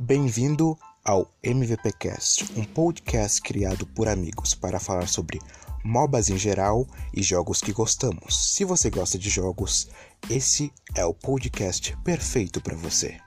Bem-vindo ao MVPcast, um podcast criado por amigos para falar sobre MOBAs em geral e jogos que gostamos. Se você gosta de jogos, esse é o podcast perfeito para você.